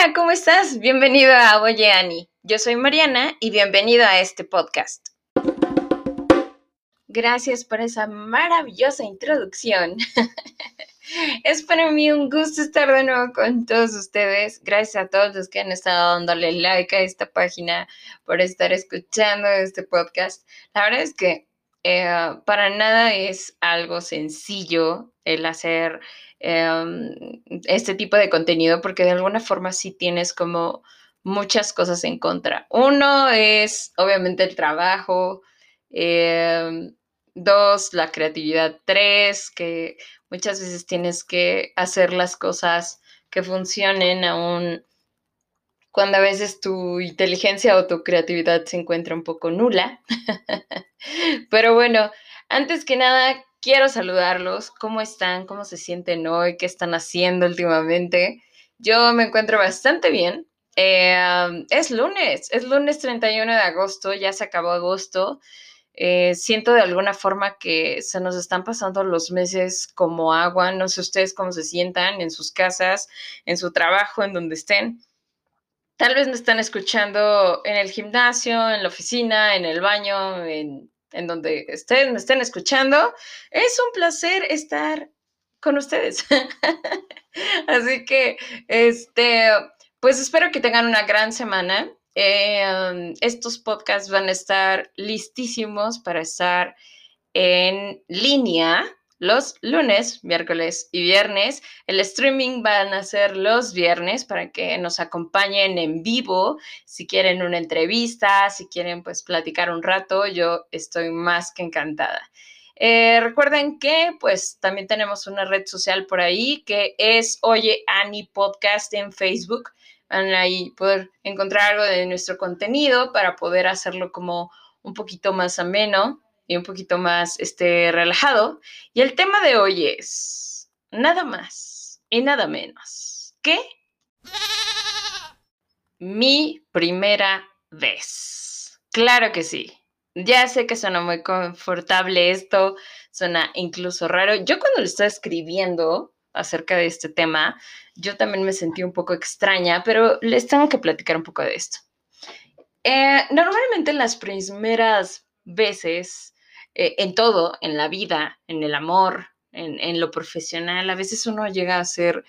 Hola, ¿cómo estás? Bienvenido a Oye Ani. Yo soy Mariana y bienvenido a este podcast. Gracias por esa maravillosa introducción. es para mí un gusto estar de nuevo con todos ustedes. Gracias a todos los que han estado dándole like a esta página, por estar escuchando este podcast. La verdad es que eh, para nada es algo sencillo el hacer Em, este tipo de contenido porque de alguna forma sí tienes como muchas cosas en contra. Uno es obviamente el trabajo, em, dos, la creatividad, tres, que muchas veces tienes que hacer las cosas que funcionen aún cuando a veces tu inteligencia o tu creatividad se encuentra un poco nula. Pero bueno, antes que nada, quiero saludarlos. ¿Cómo están? ¿Cómo se sienten hoy? ¿Qué están haciendo últimamente? Yo me encuentro bastante bien. Eh, es lunes, es lunes 31 de agosto, ya se acabó agosto. Eh, siento de alguna forma que se nos están pasando los meses como agua. No sé ustedes cómo se sientan en sus casas, en su trabajo, en donde estén. Tal vez me están escuchando en el gimnasio, en la oficina, en el baño, en donde ustedes me estén escuchando. Es un placer estar con ustedes. Así que, este, pues espero que tengan una gran semana. Eh, estos podcasts van a estar listísimos para estar en línea los lunes, miércoles y viernes. El streaming van a ser los viernes para que nos acompañen en vivo. Si quieren una entrevista, si quieren pues platicar un rato, yo estoy más que encantada. Eh, recuerden que pues también tenemos una red social por ahí que es Oye Ani Podcast en Facebook. Van ahí poder encontrar algo de nuestro contenido para poder hacerlo como un poquito más ameno y un poquito más este, relajado. Y el tema de hoy es nada más y nada menos que mi primera vez. Claro que sí. Ya sé que suena muy confortable esto, suena incluso raro. Yo cuando lo estaba escribiendo acerca de este tema, yo también me sentí un poco extraña, pero les tengo que platicar un poco de esto. Eh, normalmente las primeras veces eh, en todo, en la vida, en el amor, en, lo profesional, a veces uno llega a ser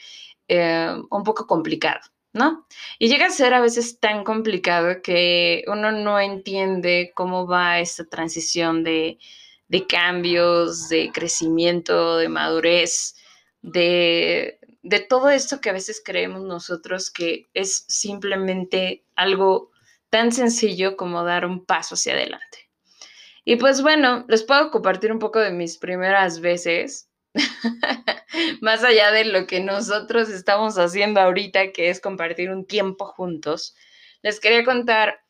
eh, un poco complicado, ¿no? Y llega a ser a veces tan complicado que uno no entiende cómo va esta transición de, de cambios, de crecimiento, de madurez, de, de todo esto que a veces creemos nosotros que es simplemente algo tan sencillo como dar un paso hacia adelante. Y pues bueno, les puedo compartir un poco de mis primeras veces, más allá de lo que nosotros estamos haciendo ahorita, que es compartir un tiempo juntos. Les quería contar,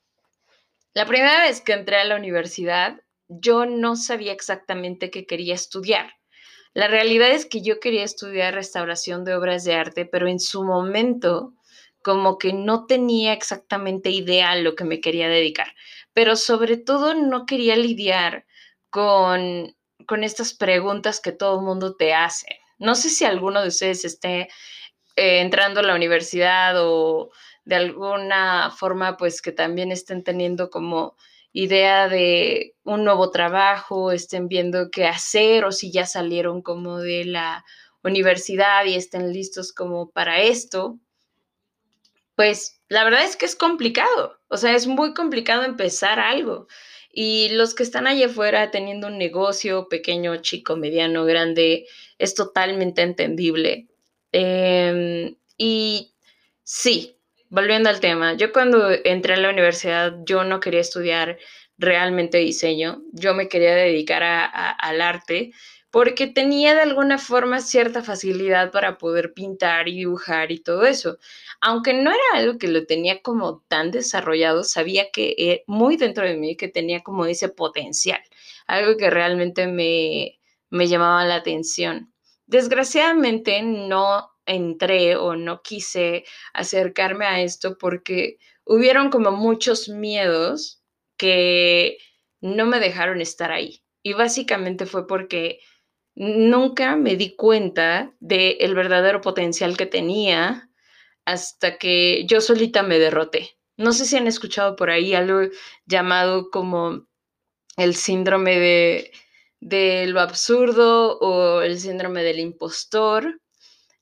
la primera vez que entré a la universidad, yo no sabía exactamente qué quería estudiar. La realidad es que yo quería estudiar restauración de obras de arte, pero en su momento como que no tenía exactamente idea a lo que me quería dedicar pero sobre todo no quería lidiar con, con estas preguntas que todo el mundo te hace. No sé si alguno de ustedes esté eh, entrando a la universidad o de alguna forma pues que también estén teniendo como idea de un nuevo trabajo, estén viendo qué hacer o si ya salieron como de la universidad y estén listos como para esto pues la verdad es que es complicado, o sea, es muy complicado empezar algo. Y los que están allá afuera teniendo un negocio pequeño, chico, mediano, grande, es totalmente entendible. Em, y sí, volviendo al tema, yo cuando entré a la universidad, yo no quería estudiar realmente diseño, yo me quería dedicar al arte porque tenía de alguna forma cierta facilidad para poder pintar y dibujar y todo eso. Aunque no era algo que lo tenía como tan desarrollado, sabía que eh, muy dentro de mí que tenía como ese potencial, algo que realmente me, me llamaba la atención. Desgraciadamente no entré o no quise acercarme a esto porque hubieron como muchos miedos que no me dejaron estar ahí. Y básicamente fue porque nunca me di cuenta del verdadero potencial que tenía hasta que yo solita me derroté. No sé si han escuchado por ahí algo llamado como el síndrome de, de lo absurdo o el síndrome del impostor.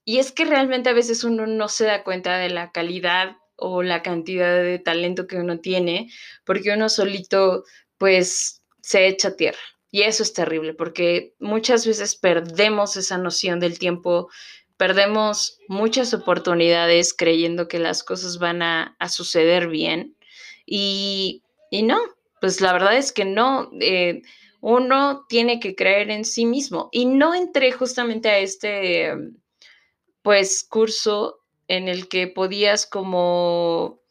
Y es que realmente a veces uno no se da cuenta de la calidad o la cantidad de talento que uno tiene, porque uno solito pues se echa tierra. Y eso es terrible, porque muchas veces perdemos esa noción del tiempo, perdemos muchas oportunidades creyendo que las cosas van a, suceder bien. Y, no, pues la verdad es que no. Eh, uno tiene que creer en sí mismo. Y no entré justamente a este, pues, curso en el que podías como,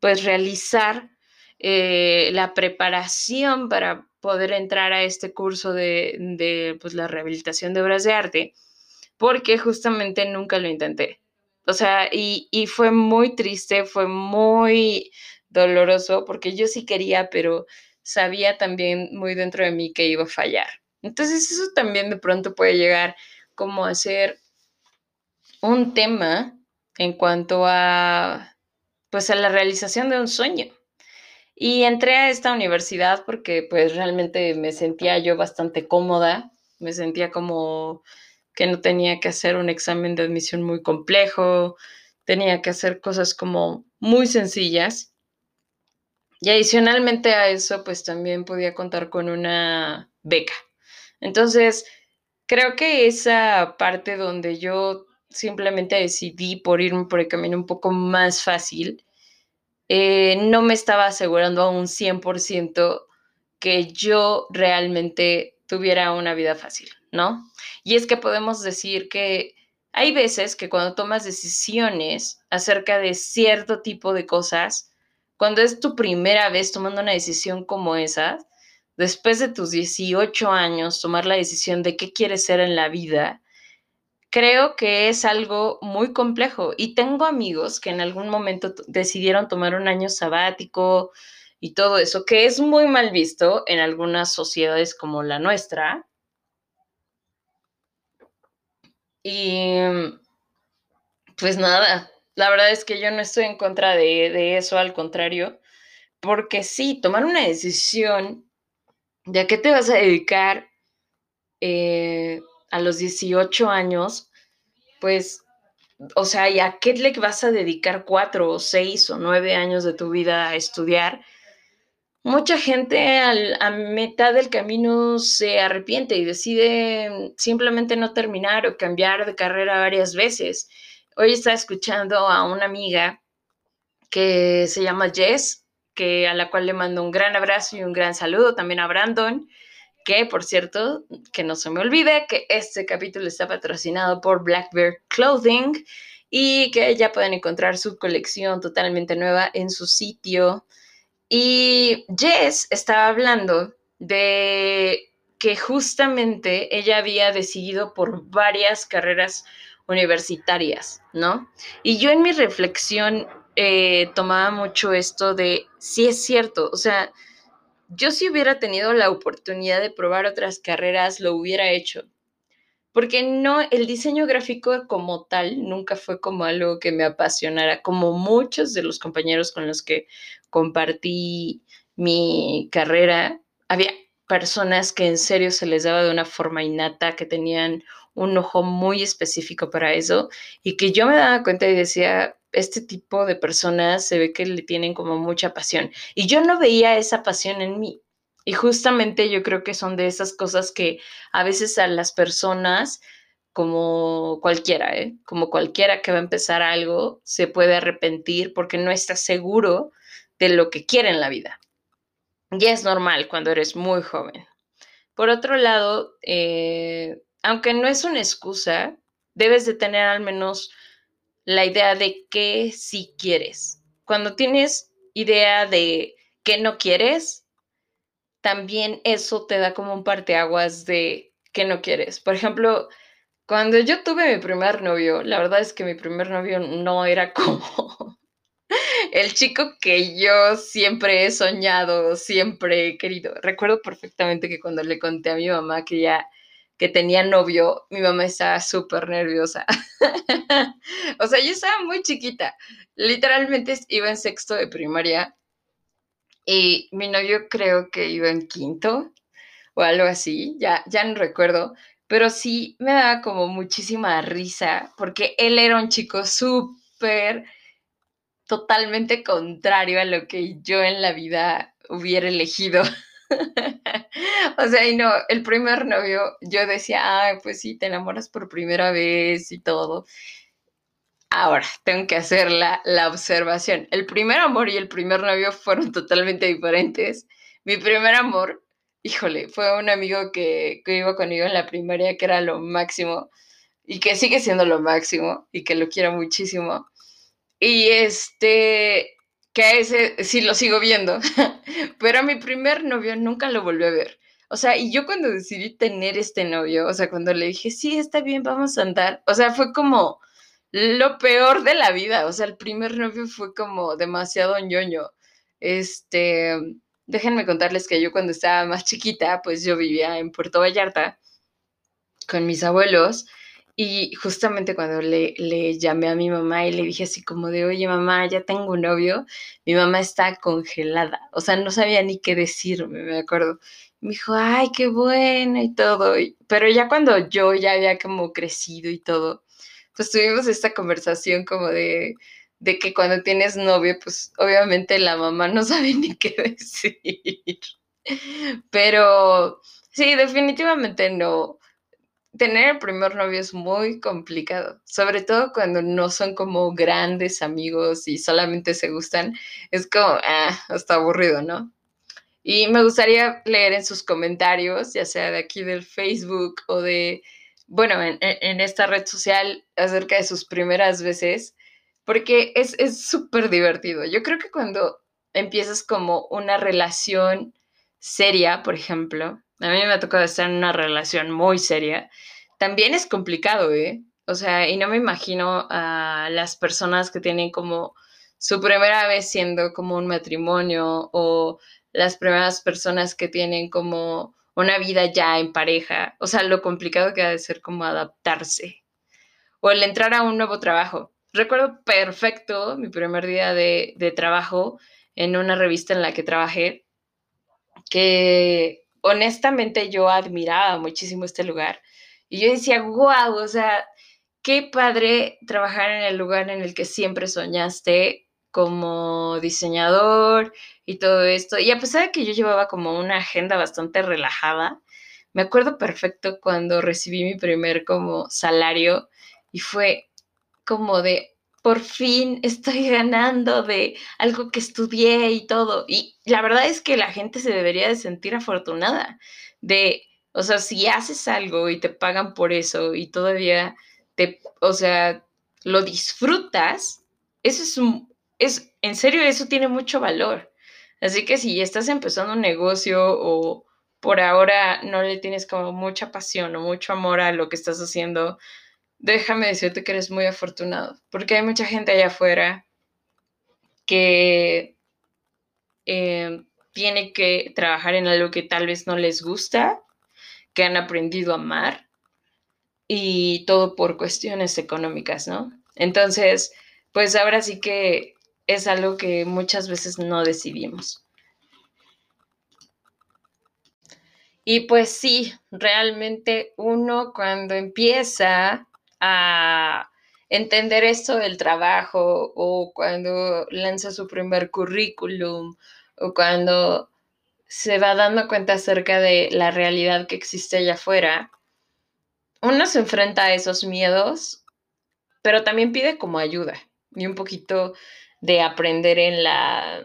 pues, realizar eh, la preparación para poder entrar a este curso de, de pues, la rehabilitación de obras de arte, porque justamente nunca lo intenté. O sea, y, y fue muy triste, fue muy doloroso, porque yo sí quería, pero sabía también muy dentro de mí que iba a fallar. Entonces eso también de pronto puede llegar como a ser un tema en cuanto a pues a la realización de un sueño. Y entré a esta universidad porque pues realmente me sentía yo bastante cómoda, me sentía como que no tenía que hacer un examen de admisión muy complejo, tenía que hacer cosas como muy sencillas. Y adicionalmente a eso, pues también podía contar con una beca. Entonces, creo que esa parte donde yo simplemente decidí por irme por el camino un poco más fácil, eh, no me estaba asegurando a un 100% que yo realmente tuviera una vida fácil, ¿no? Y es que podemos decir que hay veces que cuando tomas decisiones acerca de cierto tipo de cosas, cuando es tu primera vez tomando una decisión como esa, después de tus 18 años, tomar la decisión de qué quieres ser en la vida, creo que es algo muy complejo y tengo amigos que en algún momento decidieron tomar un año sabático y todo eso, que es muy mal visto en algunas sociedades como la nuestra. Y pues nada, la verdad es que yo no estoy en contra de, eso, al contrario, porque sí, tomar una decisión de a qué te vas a dedicar eh, a los 18 años, pues, o sea, ¿y a qué le vas a dedicar cuatro o seis o nueve años de tu vida a estudiar? Mucha gente a mitad del camino se arrepiente y decide simplemente no terminar o cambiar de carrera varias veces. Hoy estaba escuchando a una amiga que se llama Jess, que a la cual le mando un gran abrazo y un gran saludo, también a Brandon, que por cierto, que no se me olvide que este capítulo está patrocinado por Black Bear Clothing y que ya pueden encontrar su colección totalmente nueva en su sitio. Y Jess estaba hablando de que justamente ella había decidido por varias carreras universitarias, ¿no? Y yo en mi reflexión eh, tomaba mucho esto de, sí es cierto, o sea, yo si hubiera tenido la oportunidad de probar otras carreras, lo hubiera hecho. Porque no, el diseño gráfico como tal nunca fue como algo que me apasionara, como muchos de los compañeros con los que compartí mi carrera, había personas que en serio se les daba de una forma innata, que tenían un ojo muy específico para eso y que yo me daba cuenta y decía, este tipo de personas se ve que le tienen como mucha pasión. Y yo no veía esa pasión en mí. Y justamente yo creo que son de esas cosas que a veces a las personas, como cualquiera, ¿eh? como cualquiera que va a empezar algo, se puede arrepentir porque no está seguro de lo que quiere en la vida. Y es normal cuando eres muy joven. Por otro lado, eh, aunque no es una excusa, debes de tener al menos la idea de qué sí quieres. Cuando tienes idea de qué no quieres, también eso te da como un parteaguas de qué no quieres. Por ejemplo, cuando yo tuve mi primer novio, la verdad es que mi primer novio no era como el chico que yo siempre he soñado, siempre he querido. Recuerdo perfectamente que cuando le conté a mi mamá que ya que tenía novio, mi mamá estaba súper nerviosa. o sea, yo estaba muy chiquita. Literalmente iba en sexto de primaria y mi novio creo que iba en quinto o algo así, ya, ya no recuerdo, pero sí me daba como muchísima risa porque él era un chico súper, totalmente contrario a lo que yo en la vida hubiera elegido. o sea, y no, el primer novio, yo decía, ay, pues sí, te enamoras por primera vez y todo. Ahora, tengo que hacer la, la, observación. El primer amor y el primer novio fueron totalmente diferentes. Mi primer amor, híjole, fue un amigo que, que iba conmigo en la primaria, que era lo máximo y que sigue siendo lo máximo y que lo quiero muchísimo. Y este, que ese sí lo sigo viendo, pero a mi primer novio nunca lo volví a ver. O sea, y yo cuando decidí tener este novio, o sea, cuando le dije, sí, está bien, vamos a andar, o sea, fue como lo peor de la vida. O sea, el primer novio fue como demasiado ñoño. Este, déjenme contarles que yo cuando estaba más chiquita, pues yo vivía en Puerto Vallarta con mis abuelos. Y justamente cuando le, llamé a mi mamá y le dije así como de, oye mamá, ya tengo un novio, mi mamá está congelada, o sea, no sabía ni qué decirme, me acuerdo. Me dijo, ay, qué bueno y todo, pero ya cuando yo ya había como crecido y todo, pues tuvimos esta conversación como de, de que cuando tienes novio, pues obviamente la mamá no sabe ni qué decir. Pero sí, definitivamente no. Tener el primer novio es muy complicado, sobre todo cuando no son como grandes amigos y solamente se gustan. Es como, ah, hasta aburrido, ¿no? Y me gustaría leer en sus comentarios, ya sea de aquí del Facebook o de bueno, en, esta red social acerca de sus primeras veces, porque es súper divertido. Yo creo que cuando empiezas como una relación seria, por ejemplo, a mí me ha tocado estar en una relación muy seria, también es complicado, ¿eh? O sea, y no me imagino a las personas que tienen como su primera vez siendo como un matrimonio o las primeras personas que tienen como una vida ya en pareja, o sea, lo complicado que ha de ser como adaptarse o el entrar a un nuevo trabajo. Recuerdo perfecto mi primer día de, de trabajo en una revista en la que trabajé, que honestamente yo admiraba muchísimo este lugar. Y yo decía, wow, o sea, qué padre trabajar en el lugar en el que siempre soñaste como diseñador y todo esto. Y a pesar de que yo llevaba como una agenda bastante relajada, me acuerdo perfecto cuando recibí mi primer como salario y fue como de, por fin estoy ganando de algo que estudié y todo. Y la verdad es que la gente se debería de sentir afortunada de, o sea, si haces algo y te pagan por eso y todavía te, o sea, lo disfrutas, eso es un, es, en serio, eso tiene mucho valor. Así que si estás empezando un negocio o por ahora no le tienes como mucha pasión o mucho amor a lo que estás haciendo, déjame decirte que eres muy afortunado, porque hay mucha gente allá afuera que eh, tiene que trabajar en algo que tal vez no les gusta, que han aprendido a amar y todo por cuestiones económicas, ¿no? Entonces, pues ahora sí que es algo que muchas veces no decidimos. Y pues sí, realmente uno cuando empieza a entender esto del trabajo o cuando lanza su primer currículum o cuando se va dando cuenta acerca de la realidad que existe allá afuera, uno se enfrenta a esos miedos, pero también pide como ayuda y un poquito de aprender en la,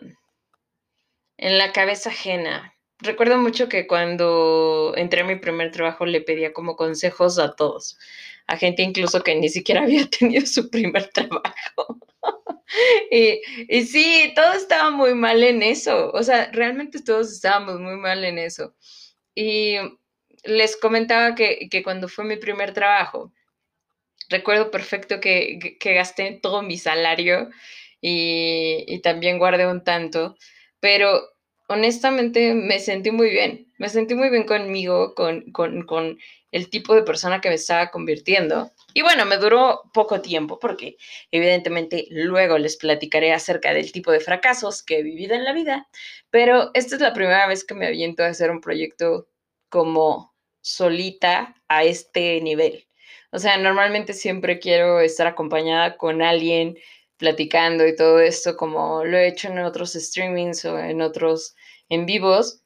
en la cabeza ajena. Recuerdo mucho que cuando entré a mi primer trabajo le pedía como consejos a todos, a gente incluso que ni siquiera había tenido su primer trabajo. y, y sí, todo estaba muy mal en eso, o sea, realmente todos estábamos muy mal en eso. Y les comentaba que, que cuando fue mi primer trabajo, recuerdo perfecto que, que gasté todo mi salario y, también guardé un tanto, pero honestamente me sentí muy bien, me sentí muy bien conmigo, con, con, el tipo de persona que me estaba convirtiendo. Y bueno, me duró poco tiempo porque evidentemente luego les platicaré acerca del tipo de fracasos que he vivido en la vida, pero esta es la primera vez que me aviento a hacer un proyecto como solita a este nivel. O sea, normalmente siempre quiero estar acompañada con alguien platicando y todo esto, como lo he hecho en otros streamings o en otros en vivos.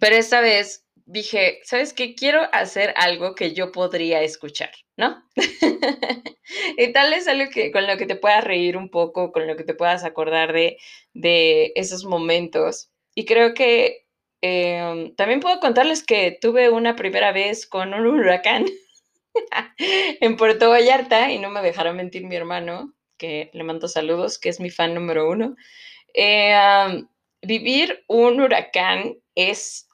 Pero esta vez dije, ¿sabes qué? Quiero hacer algo que yo podría escuchar, ¿no? y tal es algo que, con lo que te puedas reír un poco, con lo que te puedas acordar de, de esos momentos. Y creo que em, también puedo contarles que tuve una primera vez con un huracán en Puerto Vallarta y no me dejará mentir mi hermano, que le mando saludos, que es mi fan número uno. Eh, vivir un huracán es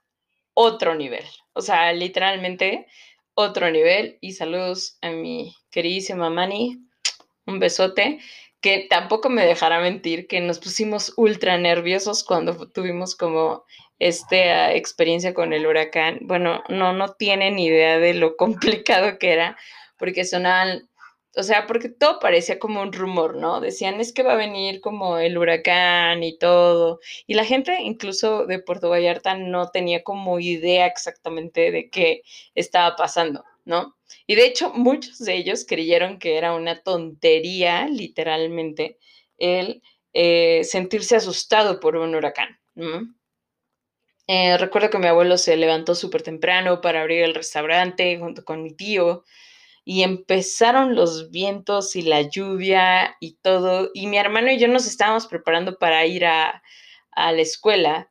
otro nivel, o sea, literalmente otro nivel. Y saludos a mi queridísima Mani, un besote, que tampoco me dejará mentir que nos pusimos ultra nerviosos cuando tuvimos como esta experiencia con el huracán. Bueno, no, no tienen idea de lo complicado que era, porque sonaban o sea, porque todo parecía como un rumor, ¿no? Decían, es que va a venir como el huracán y todo. Y la gente incluso de Puerto Vallarta no tenía como idea exactamente de qué estaba pasando, ¿no? Y de hecho, muchos de ellos creyeron que era una tontería, literalmente, el eh, sentirse asustado por un huracán. Eh, recuerdo que mi abuelo se levantó súper temprano para abrir el restaurante junto con mi tío y empezaron los vientos y la lluvia y todo, y mi hermano y yo nos estábamos preparando para ir a, la escuela,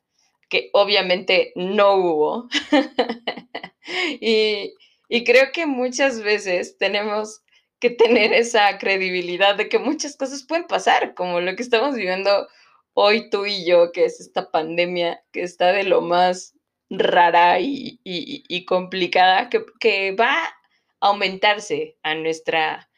que obviamente no hubo. y, y creo que muchas veces tenemos que tener esa credibilidad de que muchas cosas pueden pasar, como lo que estamos viviendo hoy tú y yo, que es esta pandemia que está de lo más rara y, y, complicada, que, que va aumentarse a nuestra,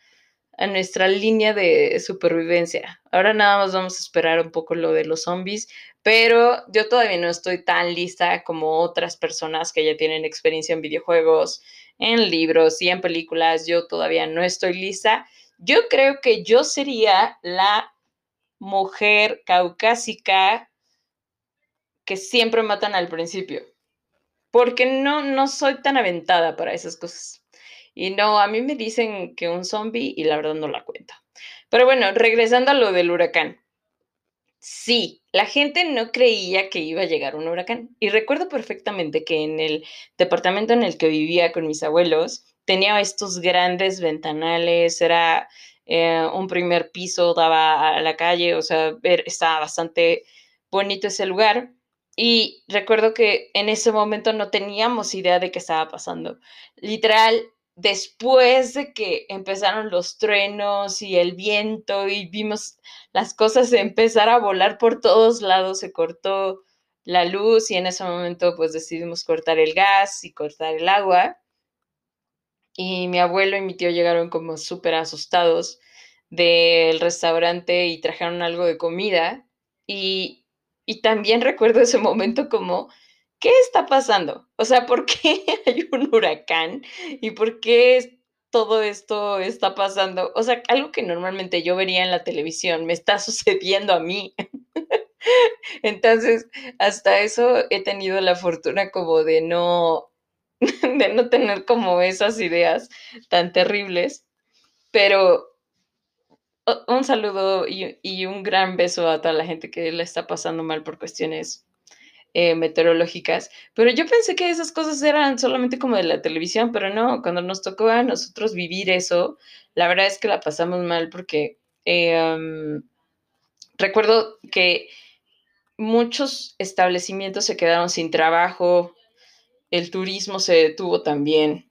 a nuestra línea de supervivencia. Ahora nada más vamos a esperar un poco lo de los zombies, pero yo todavía no estoy tan lista como otras personas que ya tienen experiencia en videojuegos, en libros y en películas. Yo todavía no estoy lista. Yo creo que yo sería la mujer caucásica que siempre matan al principio, porque no, no soy tan aventada para esas cosas. Y no, a mí me dicen que un zombie y la verdad no la cuento. Pero bueno, regresando a lo del huracán. Sí, la gente no creía que iba a llegar un huracán. Y recuerdo perfectamente que en el departamento en el que vivía con mis abuelos, tenía estos grandes ventanales, era eh, un primer piso, daba a la calle, o sea, estaba bastante bonito ese lugar. Y recuerdo que en ese momento no teníamos idea de qué estaba pasando. Literal, después de que empezaron los truenos y el viento y vimos las cosas empezar a volar por todos lados, se cortó la luz y en ese momento pues decidimos cortar el gas y cortar el agua. Y mi abuelo y mi tío llegaron como súper asustados del restaurante y trajeron algo de comida. Y, y también recuerdo ese momento como ¿qué está pasando? O sea, ¿por qué hay un huracán? ¿Y por qué todo esto está pasando? O sea, algo que normalmente yo vería en la televisión me está sucediendo a mí. Entonces, hasta eso he tenido la fortuna como de no, de no tener como esas ideas tan terribles. Pero un saludo y, y, un gran beso a toda la gente que la está pasando mal por cuestiones eh, meteorológicas, pero yo pensé que esas cosas eran solamente como de la televisión, pero no, cuando nos tocó a nosotros vivir eso, la verdad es que la pasamos mal porque eh, recuerdo que muchos establecimientos se quedaron sin trabajo, el turismo se detuvo también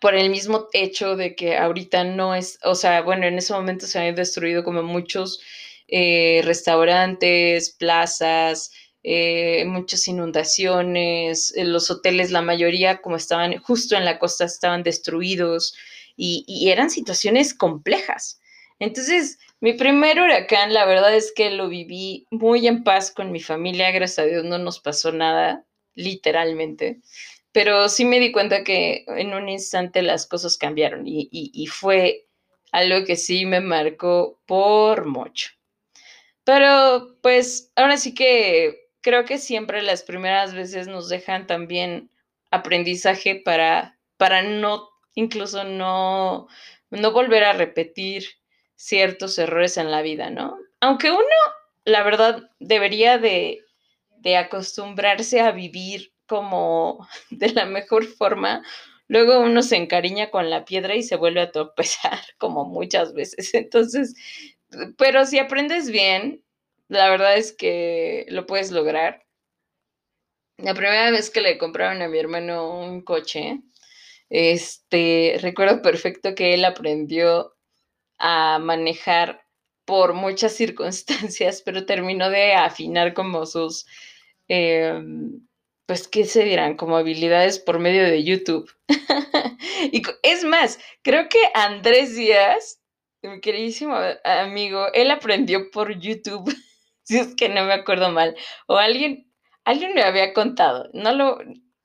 por el mismo hecho de que ahorita no es, o sea, bueno, en ese momento se han destruido como muchos eh, restaurantes, plazas, eh, muchas inundaciones, eh, los hoteles, la mayoría como estaban justo en la costa, estaban destruidos y, eran situaciones complejas. Entonces, mi primer huracán, la verdad es que lo viví muy en paz con mi familia, gracias a Dios no nos pasó nada, literalmente. pero sí me di cuenta que en un instante las cosas cambiaron y, fue algo que sí me marcó por mucho. Pero pues ahora sí que creo que siempre las primeras veces nos dejan también aprendizaje para, para no, incluso no, no volver a repetir ciertos errores en la vida, ¿no? Aunque uno, la verdad, debería de, de acostumbrarse a vivir como de la mejor forma, luego uno se encariña con la piedra y se vuelve a tropezar como muchas veces. Entonces, pero si aprendes bien, la verdad es que lo puedes lograr. La primera vez que le compraron a mi hermano un coche, este, recuerdo perfecto que él aprendió a manejar por muchas circunstancias, pero terminó de afinar como sus, em, pues, ¿qué se dirán? Como habilidades por medio de YouTube. y es más, creo que Andrés Díaz, mi queridísimo amigo, él aprendió por YouTube, si es que no me acuerdo mal, o alguien Alguien me había contado, no lo,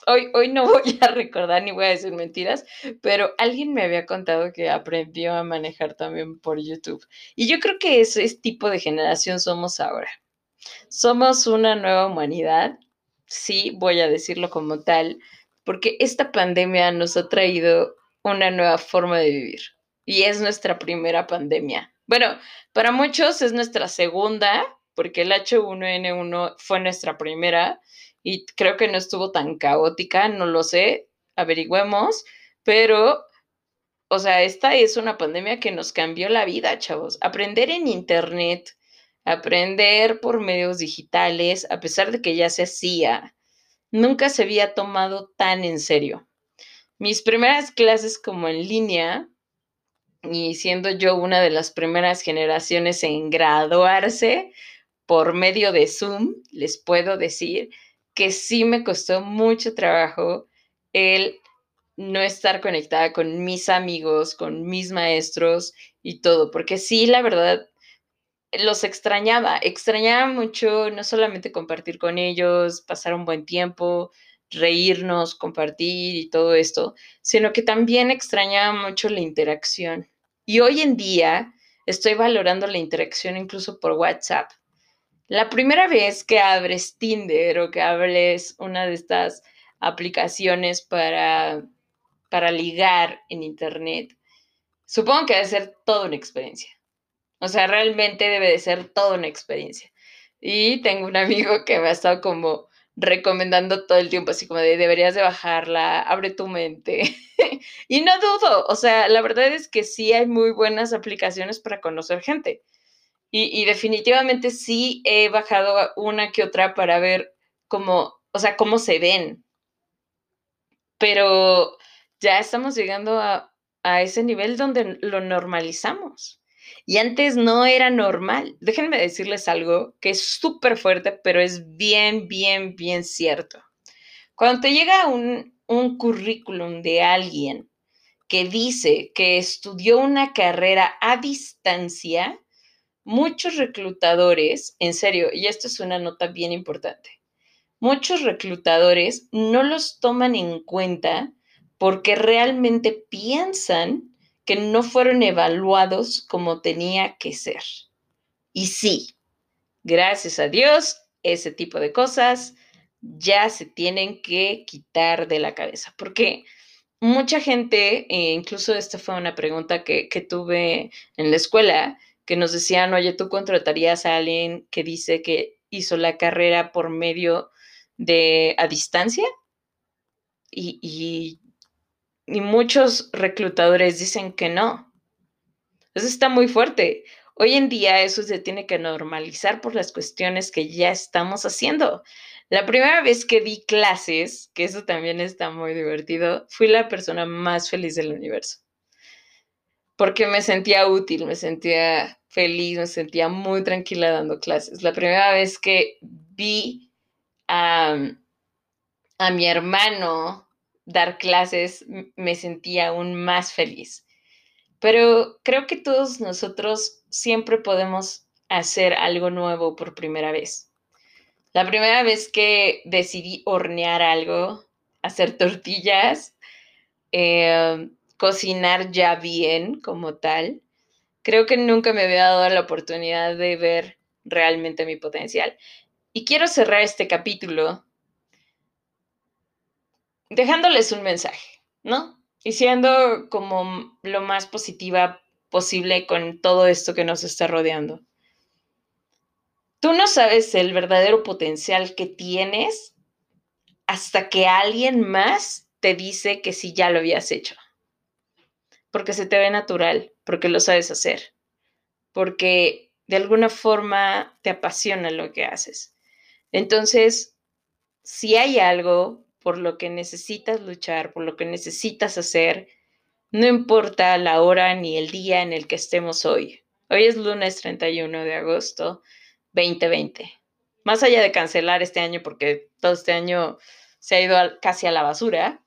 hoy, hoy no voy a recordar ni voy a decir mentiras, pero alguien me había contado que aprendió a manejar también por YouTube. Y yo creo que ese tipo de generación somos ahora. Somos una nueva humanidad, sí, voy a decirlo como tal, porque esta pandemia nos ha traído una nueva forma de vivir y es nuestra primera pandemia. Bueno, para muchos es nuestra segunda, porque el H1N1 fue nuestra primera y creo que no estuvo tan caótica, no lo sé, averigüemos, pero, o sea, esta es una pandemia que nos cambió la vida, chavos. Aprender en Internet, aprender por medios digitales, a pesar de que ya se hacía, nunca se había tomado tan en serio. Mis primeras clases como en línea, y siendo yo una de las primeras generaciones en graduarse, por medio de Zoom, les puedo decir que sí me costó mucho trabajo el no estar conectada con mis amigos, con mis maestros y todo, porque sí, la verdad, los extrañaba, extrañaba mucho no solamente compartir con ellos, pasar un buen tiempo, reírnos, compartir y todo esto, sino que también extrañaba mucho la interacción. Y hoy en día estoy valorando la interacción incluso por WhatsApp. La primera vez que abres Tinder o que hables una de estas aplicaciones para, para ligar en Internet, supongo que debe ser toda una experiencia. O sea, realmente debe de ser toda una experiencia. Y tengo un amigo que me ha estado como recomendando todo el tiempo, así como de deberías de bajarla, abre tu mente. y no dudo, o sea, la verdad es que sí hay muy buenas aplicaciones para conocer gente. Y, definitivamente sí he bajado una que otra para ver cómo, o sea, cómo se ven. Pero ya estamos llegando a, a ese nivel donde lo normalizamos. Y antes no era normal. Déjenme decirles algo que es súper fuerte, pero es bien, bien, bien cierto. Cuando te llega un, un currículum de alguien que dice que estudió una carrera a distancia, muchos reclutadores, en serio, y esto es una nota bien importante, muchos reclutadores no los toman en cuenta porque realmente piensan que no fueron evaluados como tenía que ser. Y sí, gracias a Dios, ese tipo de cosas ya se tienen que quitar de la cabeza, porque mucha gente, e incluso esta fue una pregunta que, que tuve en la escuela, que nos decían, oye, ¿tú contratarías a alguien que dice que hizo la carrera por medio de a distancia? Y, y, muchos reclutadores dicen que no. Eso está muy fuerte. Hoy en día eso se tiene que normalizar por las cuestiones que ya estamos haciendo. La primera vez que di clases, que eso también está muy divertido, fui la persona más feliz del universo porque me sentía útil, me sentía feliz, me sentía muy tranquila dando clases. La primera vez que vi a, a mi hermano dar clases, me sentía aún más feliz. Pero creo que todos nosotros siempre podemos hacer algo nuevo por primera vez. La primera vez que decidí hornear algo, hacer tortillas, eh, cocinar ya bien como tal. Creo que nunca me había dado la oportunidad de ver realmente mi potencial. Y quiero cerrar este capítulo dejándoles un mensaje, ¿no? Y siendo como lo más positiva posible con todo esto que nos está rodeando. Tú no sabes el verdadero potencial que tienes hasta que alguien más te dice que sí ya lo habías hecho. Porque se te ve natural, porque lo sabes hacer, porque de alguna forma te apasiona lo que haces. Entonces, si hay algo por lo que necesitas luchar, por lo que necesitas hacer, no importa la hora ni el día en el que estemos hoy. Hoy es lunes 31 de agosto 2020. Más allá de cancelar este año porque todo este año se ha ido casi a la basura,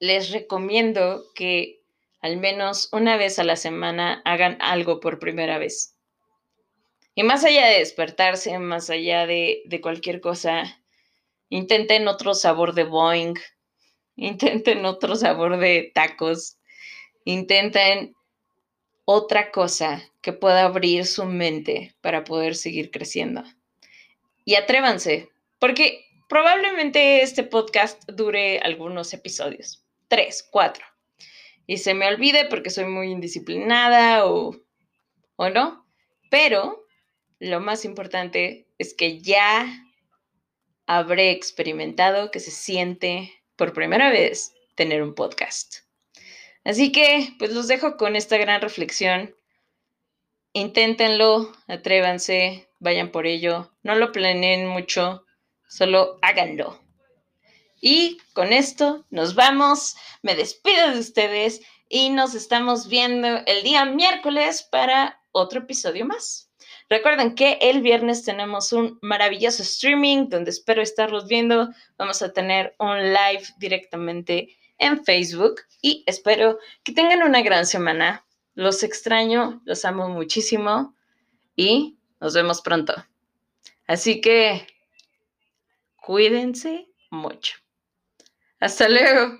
les recomiendo que al menos una vez a la semana hagan algo por primera vez. Y más allá de despertarse, más allá de, de cualquier cosa, intenten otro sabor de Boeing, intenten otro sabor de tacos, intenten otra cosa que pueda abrir su mente para poder seguir creciendo. Y atrévanse, porque probablemente este podcast dure algunos episodios, tres, cuatro, y se me olvide porque soy muy indisciplinada o, o no, pero lo más importante es que ya habré experimentado que se siente por primera vez tener un podcast. Así que, pues los dejo con esta gran reflexión. Inténtenlo, atrévanse, vayan por ello, no lo planeen mucho, solo háganlo. Y con esto nos vamos, me despido de ustedes y nos estamos viendo el día miércoles para otro episodio más. Recuerden que el viernes tenemos un maravilloso streaming donde espero estarlos viendo. Vamos a tener un live directamente en Facebook y espero que tengan una gran semana. Los extraño, los amo muchísimo y nos vemos pronto. Así que cuídense mucho. Hasta luego.